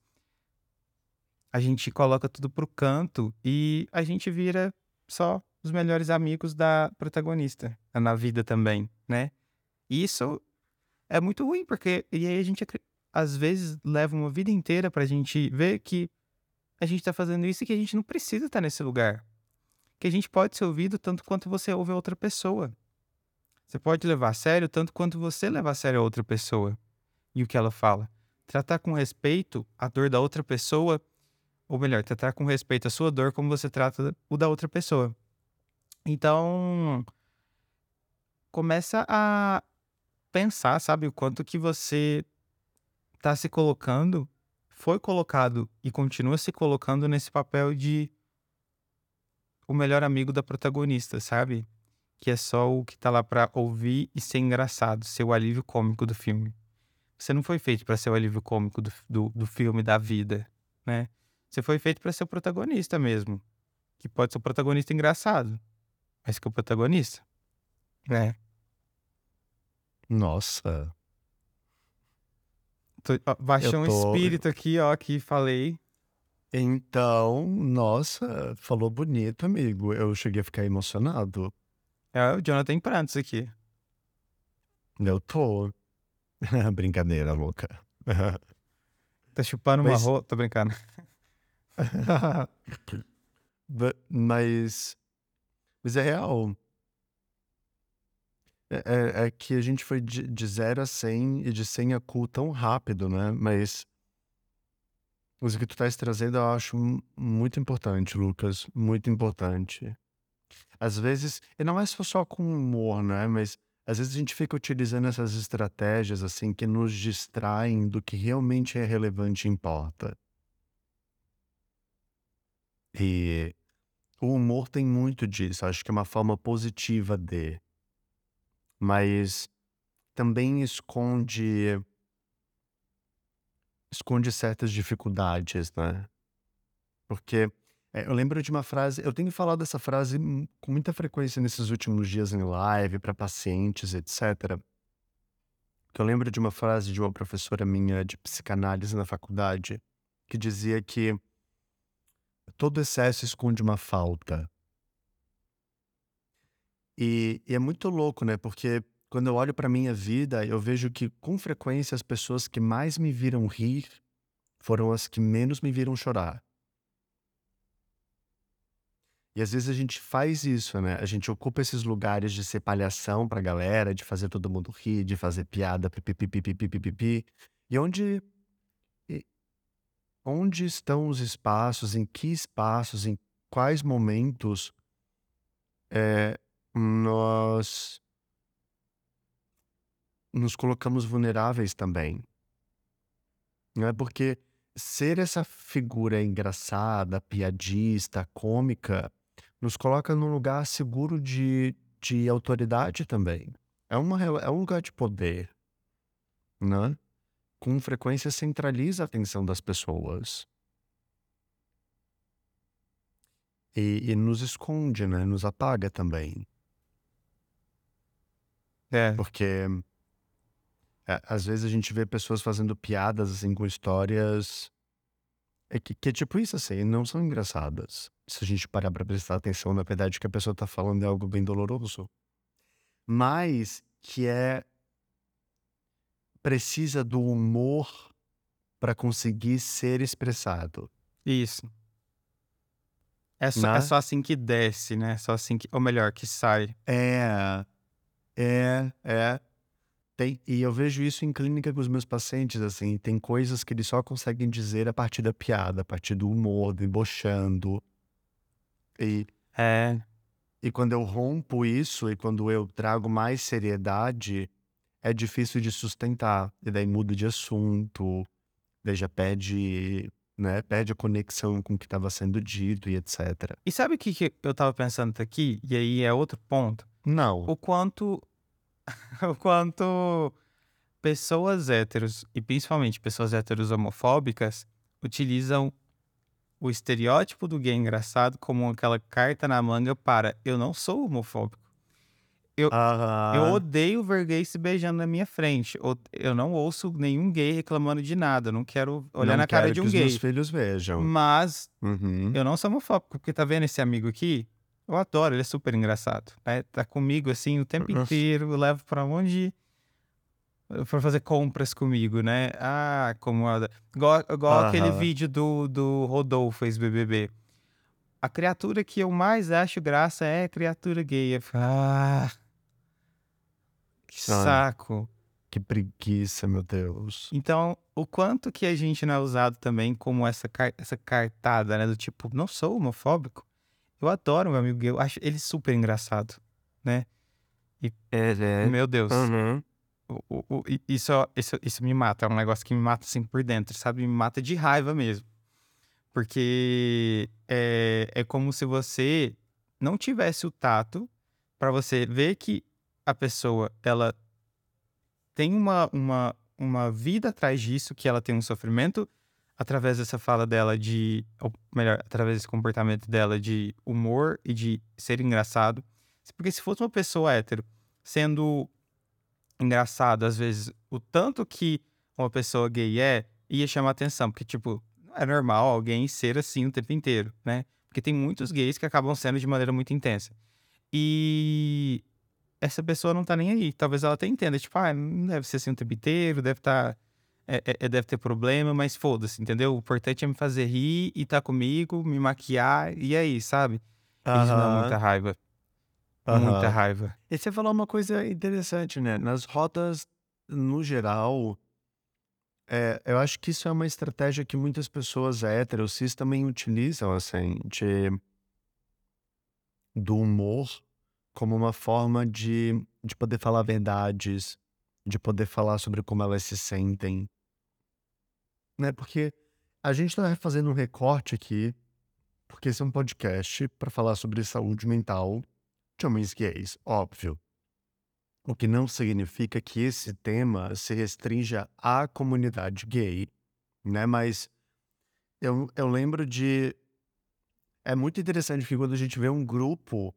A gente coloca tudo pro canto e a gente vira só os melhores amigos da protagonista na vida também, né? E isso é muito ruim, porque e aí a gente às vezes leva uma vida inteira pra gente ver que a gente tá fazendo isso e que a gente não precisa estar nesse lugar. Que a gente pode ser ouvido tanto quanto você ouve a outra pessoa. Você pode levar a sério tanto quanto você leva a sério a outra pessoa e o que ela fala. Tratar com respeito a dor da outra pessoa, ou melhor, tratar com respeito a sua dor como você trata o da outra pessoa. Então, começa a pensar, sabe, o quanto que você tá se colocando, foi colocado e continua se colocando nesse papel de o melhor amigo da protagonista, sabe? Que é só o que tá lá pra ouvir e ser engraçado, ser o alívio cômico do filme. Você não foi feito pra ser o alívio cômico do, do, do filme, da vida, né? Você foi feito pra ser o protagonista mesmo. Que pode ser o protagonista engraçado, mas que é o protagonista. É. Nossa. Tô- ó, baixou Eu um tô- espírito aqui, ó, que falei. Então, nossa, falou bonito, amigo. Eu cheguei a ficar emocionado. É o Jonathan em prantos aqui. Eu tô. Brincadeira, louca. Tá chupando uma Mas- rola. Tô brincando. Mas, mas é real. É, é- é que a gente foi de, de 0 a 100 e de 100 a cool tão rápido, né? Mas, mas o que tu estás trazendo eu acho mu- muito importante, Lucas. Muito importante. Às vezes, e não é só com humor, né? Mas às vezes a gente fica utilizando essas estratégias assim que nos distraem do que realmente é relevante e importa. E o humor tem muito disso, acho que é uma forma positiva de, mas também esconde esconde certas dificuldades, né? Porque é, eu lembro de uma frase, eu tenho falado essa frase com muita frequência nesses últimos dias em live para pacientes, etc. Eu lembro de uma frase de uma professora minha de psicanálise na faculdade que dizia que todo excesso esconde uma falta. E, e é muito louco, né? Porque quando eu olho para minha vida, eu vejo que com frequência as pessoas que mais me viram rir foram as que menos me viram chorar. E às vezes a gente faz isso, né? A gente ocupa esses lugares de ser palhação pra galera, de fazer todo mundo rir, de fazer piada, pipipipipipipipi. E onde e onde estão os espaços, em que espaços, em quais momentos eh, nós nos colocamos vulneráveis também, né? Porque ser essa figura engraçada, piadista, cômica, nos coloca num lugar seguro de, de autoridade também. É, uma, é um lugar de poder, né? Com frequência centraliza a atenção das pessoas. E, e nos esconde, né? Nos apaga também. É, Porque é, às vezes a gente vê pessoas fazendo piadas assim com histórias é que, que é tipo isso assim, não são engraçadas. Se a gente parar pra prestar atenção, na verdade, o que a pessoa tá falando é algo bem doloroso. Mas que é precisa do humor para conseguir ser expressado, isso. É só, é né? só assim que desce, né? Só assim que. Ou melhor, que sai. É, é, é. Tem, e eu vejo isso em clínica com os meus pacientes, assim, tem coisas que eles só conseguem dizer a partir da piada, a partir do humor, debochando. E, É. e quando eu rompo isso e quando eu trago mais seriedade, é difícil de sustentar. E daí muda de assunto, daí já perde, né, perde a conexão com o que estava sendo dito e etc. E sabe o que, que eu tava pensando aqui? E aí é outro ponto. Não. O quanto. o quanto pessoas héteros, e principalmente pessoas héteros homofóbicas, utilizam o estereótipo do gay engraçado como aquela carta na manga para eu não sou homofóbico. Eu Aham. odeio ver gays se beijando na minha frente. Eu não ouço nenhum gay reclamando de nada. Eu não quero olhar Não na cara quero de que um os meus gay. filhos vejam. Mas Uhum. eu não sou homofóbico, porque tá vendo esse amigo aqui? Eu adoro, ele é super engraçado. né? Tá comigo assim o tempo inteiro, eu levo pra onde. Pra fazer compras comigo, né? Ah, como. Igual, igual aquele Aham. vídeo do, do Rodolfo, ex-BBB. A criatura que eu mais acho graça é a criatura gay. Eu fico, ah. Que Ai. saco. Que preguiça, meu Deus. Então, o quanto que a gente não é usado também como essa, essa cartada, né? Do tipo, não sou homofóbico. Eu adoro meu amigo gay, eu acho ele super engraçado, né? É, Meu Deus, Uhum. o- o- o- isso, isso, isso me mata, é um negócio que me mata assim por dentro, sabe? Me mata de raiva mesmo. Porque é, é como se você não tivesse o tato para você ver que a pessoa, ela tem uma, uma, uma vida atrás disso, que ela tem um sofrimento através dessa fala dela de, ou melhor, através desse comportamento dela de humor e de ser engraçado. Porque se fosse uma pessoa hétero sendo engraçado, às vezes, o tanto que uma pessoa gay é, ia chamar atenção. Porque, tipo, é normal alguém ser assim o tempo inteiro, né? Porque tem muitos gays que acabam sendo de maneira muito intensa. E essa pessoa não tá nem aí. Talvez ela até entenda, tipo, ah, não deve ser assim o tempo inteiro, deve estar é, é- é- deve ter problema, mas foda-se, entendeu? O importante é me fazer rir e tá comigo, me maquiar, e aí, sabe? Isso dá muita raiva. Muita aham. raiva. E você falou uma coisa interessante, né? Nas rodas, no geral, é, eu acho que isso é uma estratégia que muitas pessoas héteros, cis também utilizam, assim, de, do humor como uma forma de, de poder falar verdades, de poder falar sobre como elas se sentem, né? Porque a gente tá fazendo um recorte aqui, porque esse é um podcast para falar sobre saúde mental de homens gays, óbvio. O que não significa que esse tema se restrinja à comunidade gay, né? Mas eu, eu lembro de. É muito interessante que quando a gente vê um grupo,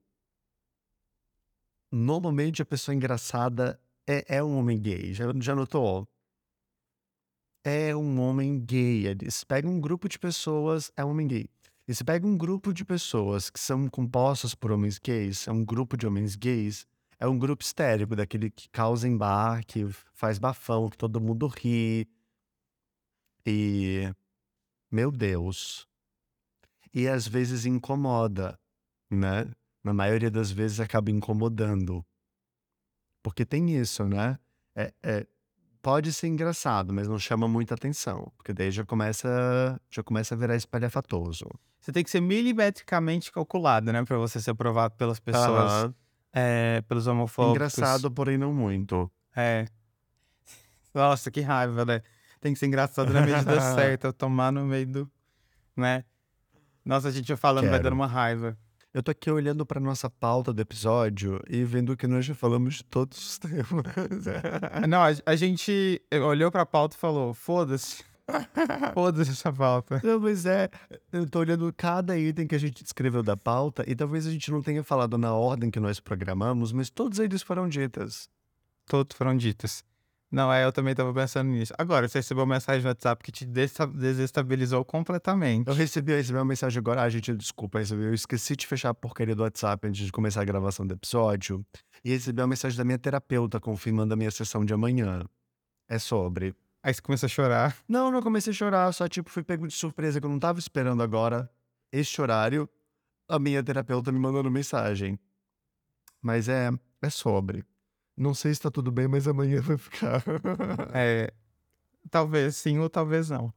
normalmente a pessoa engraçada é, é um homem gay. Já, já notou? É um homem gay. Eles pegam um grupo de pessoas, é um homem gay. E se pega um grupo de pessoas que são compostas por homens gays, é um grupo de homens gays, é um grupo histérico, daquele que causa embarque, faz bafão, que todo mundo ri. E. Meu Deus. E às vezes incomoda, né? Na maioria das vezes acaba incomodando. Porque tem isso, né? É, é- pode ser engraçado, mas não chama muita atenção. Porque daí já começa, já começa a virar espalhafatoso. Você tem que ser milimetricamente calculado, né? Pra você ser aprovado pelas pessoas, Aham. é, pelos homofóbicos. Engraçado, porém não muito. É. Nossa, que raiva, né? Tem que ser engraçado na medida certa, tomar no meio do. Né? Nossa, a gente vai falando, vai Quero. dando uma raiva. Eu tô aqui olhando pra nossa pauta do episódio e vendo que nós já falamos de todos os temas. Não, a, a gente olhou pra pauta e falou: foda-se. Foda-se essa pauta. Não, mas é. Eu tô olhando cada item que a gente escreveu da pauta e talvez a gente não tenha falado na ordem que nós programamos, mas todos eles foram ditas. Todos foram ditas. Não, é, eu também tava pensando nisso. Agora, você recebeu uma mensagem no WhatsApp que te desa- desestabilizou completamente. Eu recebi, eu recebi uma mensagem agora. Ah, gente, desculpa, eu recebi. Eu esqueci de fechar a porcaria do WhatsApp antes de começar a gravação do episódio. E recebi uma mensagem da minha terapeuta confirmando a minha sessão de amanhã. É sobre. Aí você começou a chorar. Não, não comecei a chorar, só tipo fui pego de surpresa que eu não tava esperando agora. Este horário, a minha terapeuta me mandando mensagem. Mas é, é sobre. Não sei se tá tudo bem, mas amanhã vai ficar. É, talvez sim ou talvez não.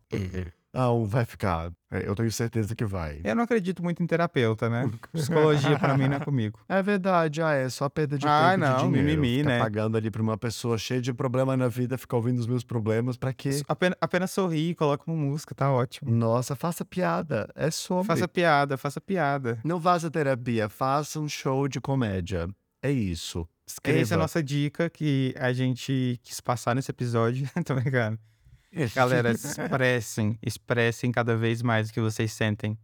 Não, vai ficar. É, Eu tenho certeza que vai. Eu não acredito muito em terapeuta, né? Psicologia pra mim não é comigo. É verdade, ah, é só perda de Ah, tempo não, de dinheiro. mimimi, Ficar né? pagando ali pra uma pessoa cheia de problema na vida, ficar ouvindo os meus problemas, pra quê? Apenas, apenas sorri, coloca uma música, tá ótimo. Nossa, faça piada. É sobre. Faça piada, faça piada. Não faça terapia, faça um show de comédia. É isso. Escreva. Essa é a nossa dica que a gente quis passar nesse episódio. Tô brincando. Galera, expressem, expressem cada vez mais o que vocês sentem.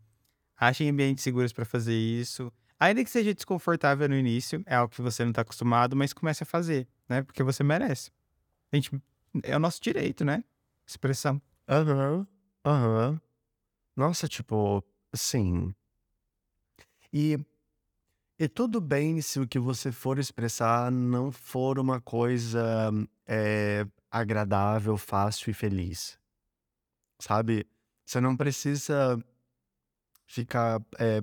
Achem ambientes seguros pra fazer isso. Ainda que seja desconfortável no início, é algo que você não tá acostumado, mas comece a fazer, né? Porque você merece. A gente, é o nosso direito, né? Expressão. Aham, aham. Nossa, tipo, assim. E, e tudo bem se o que você for expressar não for uma coisa é, agradável, fácil e feliz. Sabe? Você não precisa ficar é,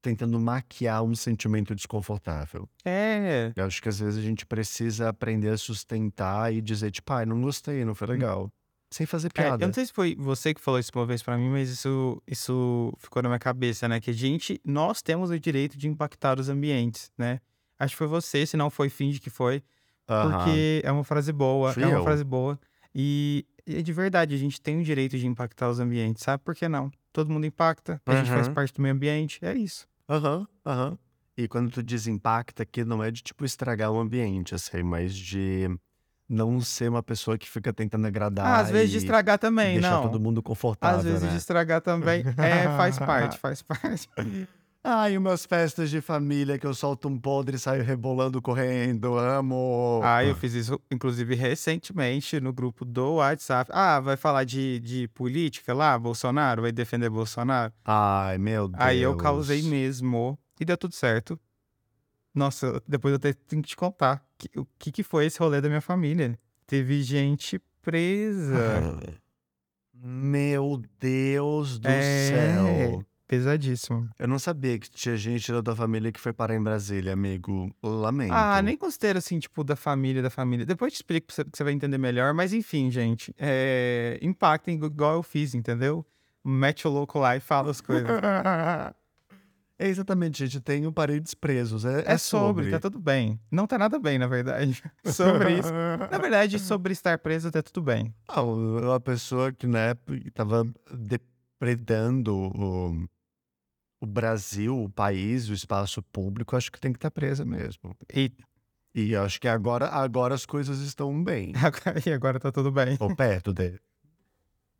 tentando maquiar um sentimento desconfortável. É, Eu acho que às vezes a gente precisa aprender a sustentar e dizer, tipo, ai, não gostei, não foi legal. Sem fazer É, piada. eu não sei se foi você que falou isso uma vez pra mim, mas isso, isso ficou na minha cabeça, né? Que a gente, nós temos o direito de impactar os ambientes, né? Acho que foi você, se não foi, finge que foi, Aham. porque é uma frase boa, Fui é uma eu. frase boa. E, é de verdade, a gente tem o direito de impactar os ambientes, sabe? Por que não? Todo mundo impacta, a gente faz Aham. parte do meio ambiente, é isso. Aham, aham. E quando tu diz impacta aqui, não é de, tipo, estragar o ambiente, assim, mas de não ser uma pessoa que fica tentando agradar Ah, às vezes de estragar também, deixar não. todo mundo confortável, Às vezes né? de estragar também, é, faz parte, faz parte. Ai, umas festas de família que eu solto um podre e saio rebolando, correndo, amo. Ah, eu fiz isso, inclusive, recentemente no grupo do WhatsApp. Ah, vai falar de, de política lá, Bolsonaro? Vai defender Bolsonaro? Ai, meu Deus. Aí eu causei mesmo. E deu tudo certo. Nossa, depois eu te- tenho que te contar o que, que foi esse rolê da minha família. Teve gente surpresa. Meu Deus do É. céu. Pesadíssimo. Eu não sabia que tinha gente da tua família que foi parar em Brasília, amigo. Lamento. Ah, nem considero assim, tipo, da família, da família. Depois eu te explico pra você- que você vai entender melhor. Mas enfim, gente. É... Impactem igual eu fiz, entendeu? Mete o louco lá e fala as coisas. É exatamente, gente. Tenho parentes presos. É, É sobre, tá tudo bem. Não tá nada bem, na verdade. Sobre isso. Na verdade, sobre estar preso, tá tudo bem. Ah, uma pessoa que, né, tava depredando o, o Brasil, o país, o espaço público, acho que tem que estar presa mesmo. E, E acho que agora, agora as coisas estão bem. e agora tá tudo bem. Ou perto dele.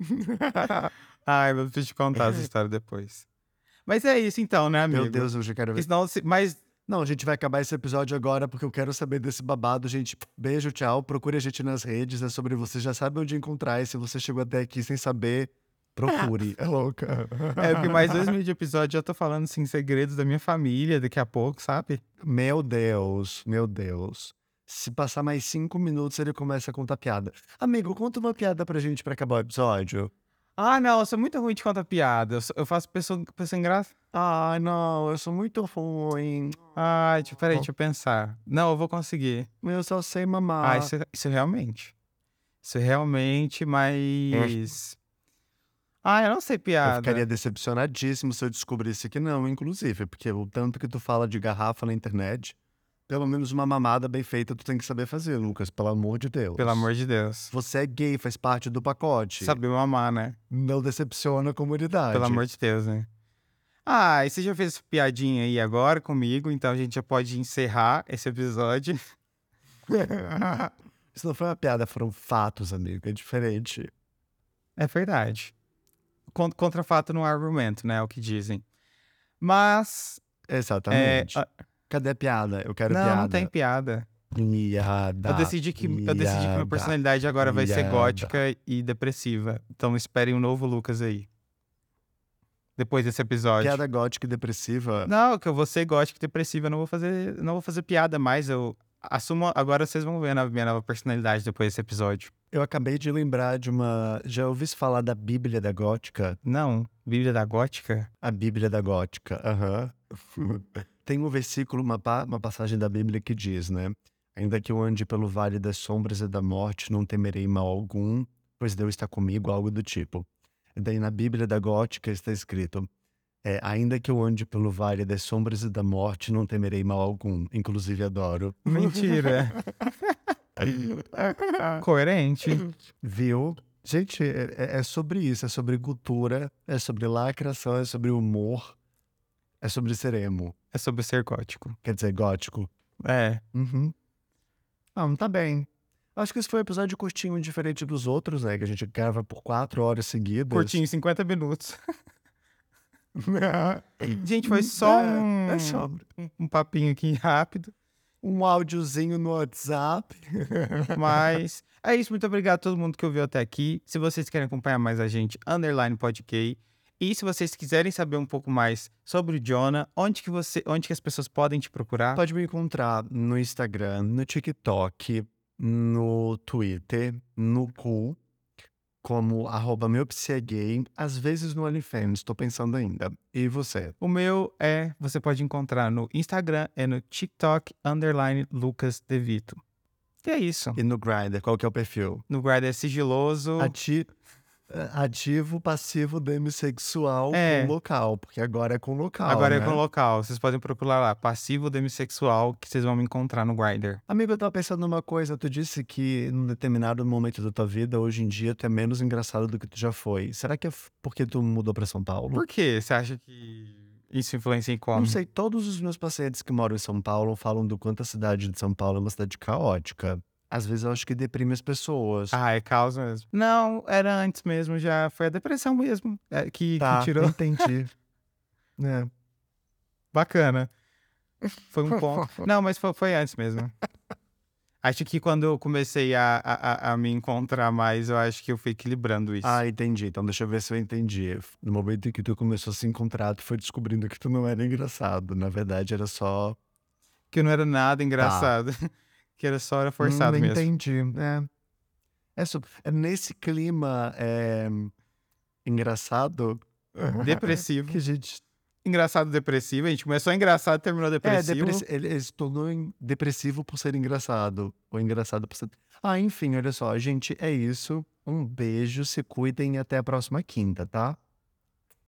Ai, eu vou te contar essa história depois. Mas é isso então, né, amigo? Meu Deus, eu já quero ver. senão, se- mas Não, a gente vai acabar esse episódio agora porque eu quero saber desse babado, gente. Beijo, tchau. Procure a gente nas redes, é sobre você. Já sabe onde encontrar. E se você chegou até aqui sem saber, procure. É louca. é porque mais dois mil de episódio eu tô falando assim, segredos da minha família daqui a pouco, sabe? Meu Deus, meu Deus. Se passar mais cinco minutos, ele começa a contar piada. Amigo, conta uma piada pra gente pra acabar o episódio. Ah, não, eu sou muito ruim de contar piada. Eu, sou- eu faço pessoa, pessoa engraçada. Ai, não, eu sou muito ruim. Ai, tipo, peraí, deixa eu pensar. Não, eu vou conseguir. Eu só sei mamar. Ah, isso, isso realmente. Isso realmente, mas. Ah, eu não sei Eu piada. ficaria decepcionadíssimo se eu descobrisse que não, inclusive, porque o tanto que tu fala de garrafa na internet, pelo menos uma mamada bem feita tu tem que saber fazer, Lucas, pelo amor de Deus. Pelo amor de Deus. Você é gay, faz parte do pacote. Saber mamar, né? Não decepciona a comunidade. Pelo amor de Deus, né? Ah, e você já fez piadinha aí agora comigo, então a gente já pode encerrar esse episódio. Isso não foi uma piada, foram fatos, amigo. É diferente. É verdade. Con- Contra fato não há argumento, né? É o que dizem. Mas. É, Exatamente. Cadê a piada? Eu quero não, piada. não tem piada. Piada. Eu decidi que, eu decidi que minha personalidade agora vai ser gótica e depressiva. Então esperem um novo Lucas aí. Depois desse episódio. Piada gótica e depressiva. Não, que eu vou ser gótica e depressiva, eu não vou fazer, não vou fazer piada mais. Eu assumo. Agora vocês vão ver a minha nova personalidade depois desse episódio. Eu acabei de lembrar de uma. Já ouvi falar da Bíblia da Gótica? Não, Bíblia da Gótica? A Bíblia da Gótica, aham. Tem um versículo, uma, uma passagem da Bíblia que diz, né? Ainda que eu ande pelo vale das sombras e da morte, não temerei mal algum, pois Deus está comigo, algo do tipo. E daí na Bíblia da Gótica está escrito: é, ainda que eu ande pelo vale das sombras e da morte, não temerei mal algum. Inclusive adoro. Mentira. Coerente. Viu? Gente, é, é- é sobre isso, é sobre cultura, é sobre lacração, é sobre humor, é sobre ser emo. É sobre ser gótico. Quer dizer, gótico. É. Uhum. Ah, tá bem. Acho que esse foi um episódio curtinho, diferente dos outros, né? Que a gente grava por quatro horas seguidas. Curtinho, 50 minutos. Gente, foi só É, um, é só um papinho aqui rápido. um áudiozinho no WhatsApp. Mas é isso. Muito obrigado a todo mundo que ouviu até aqui. Se vocês querem acompanhar mais a gente, underline podcast. E se vocês quiserem saber um pouco mais sobre o Jonah, onde que você, onde que as pessoas podem te procurar? Pode me encontrar no Instagram, no TikTok, no Twitter, no Cu, como arroba às vezes no OnlyFans, tô pensando ainda. E você? O meu é, você pode encontrar no Instagram e no TikTok, underline Lucas Devito. E é isso. E no Grindr, qual que é o perfil? No Grindr é sigiloso. Ati- eh, Ativo, passivo, demissexual É. com local, porque agora é com local, Agora é né? com local. Vocês podem procurar lá, passivo demissexual, que vocês vão me encontrar no Grindr. Amigo, eu tava pensando numa coisa. Tu disse que num determinado momento da tua vida, hoje em dia, tu é menos engraçado do que tu já foi. Será que é porque tu mudou pra São Paulo? Por quê? Você acha que isso influencia em como? Não sei, todos os meus pacientes que moram em São Paulo falam do quanto a cidade de São Paulo é uma cidade caótica. Às vezes eu acho que deprime as pessoas. Ah, é causa mesmo. Não, era antes mesmo, já foi a depressão mesmo é, que, tá, que tirou. entendi. é. Bacana. Foi um ponto. Não, mas foi, foi antes mesmo. Acho que quando eu comecei a, a, a- a me encontrar mais, eu acho que eu fui equilibrando isso. Ah, entendi. Então deixa eu ver se eu entendi. No momento em que tu começou a se encontrar, tu foi descobrindo que tu não era engraçado. Na verdade, era só. Que não era nada engraçado. Que era só era forçado hum, mesmo. Entendi. É. É, é nesse clima é, engraçado Depressivo. que a gente. Engraçado depressivo. A gente começou engraçado e terminou É, depressivo. depressi- ele, ele se tornou depressivo por ser engraçado. Ou engraçado por ser. Ah, enfim, olha só, gente, é isso. Um beijo, se cuidem e até a próxima quinta, tá?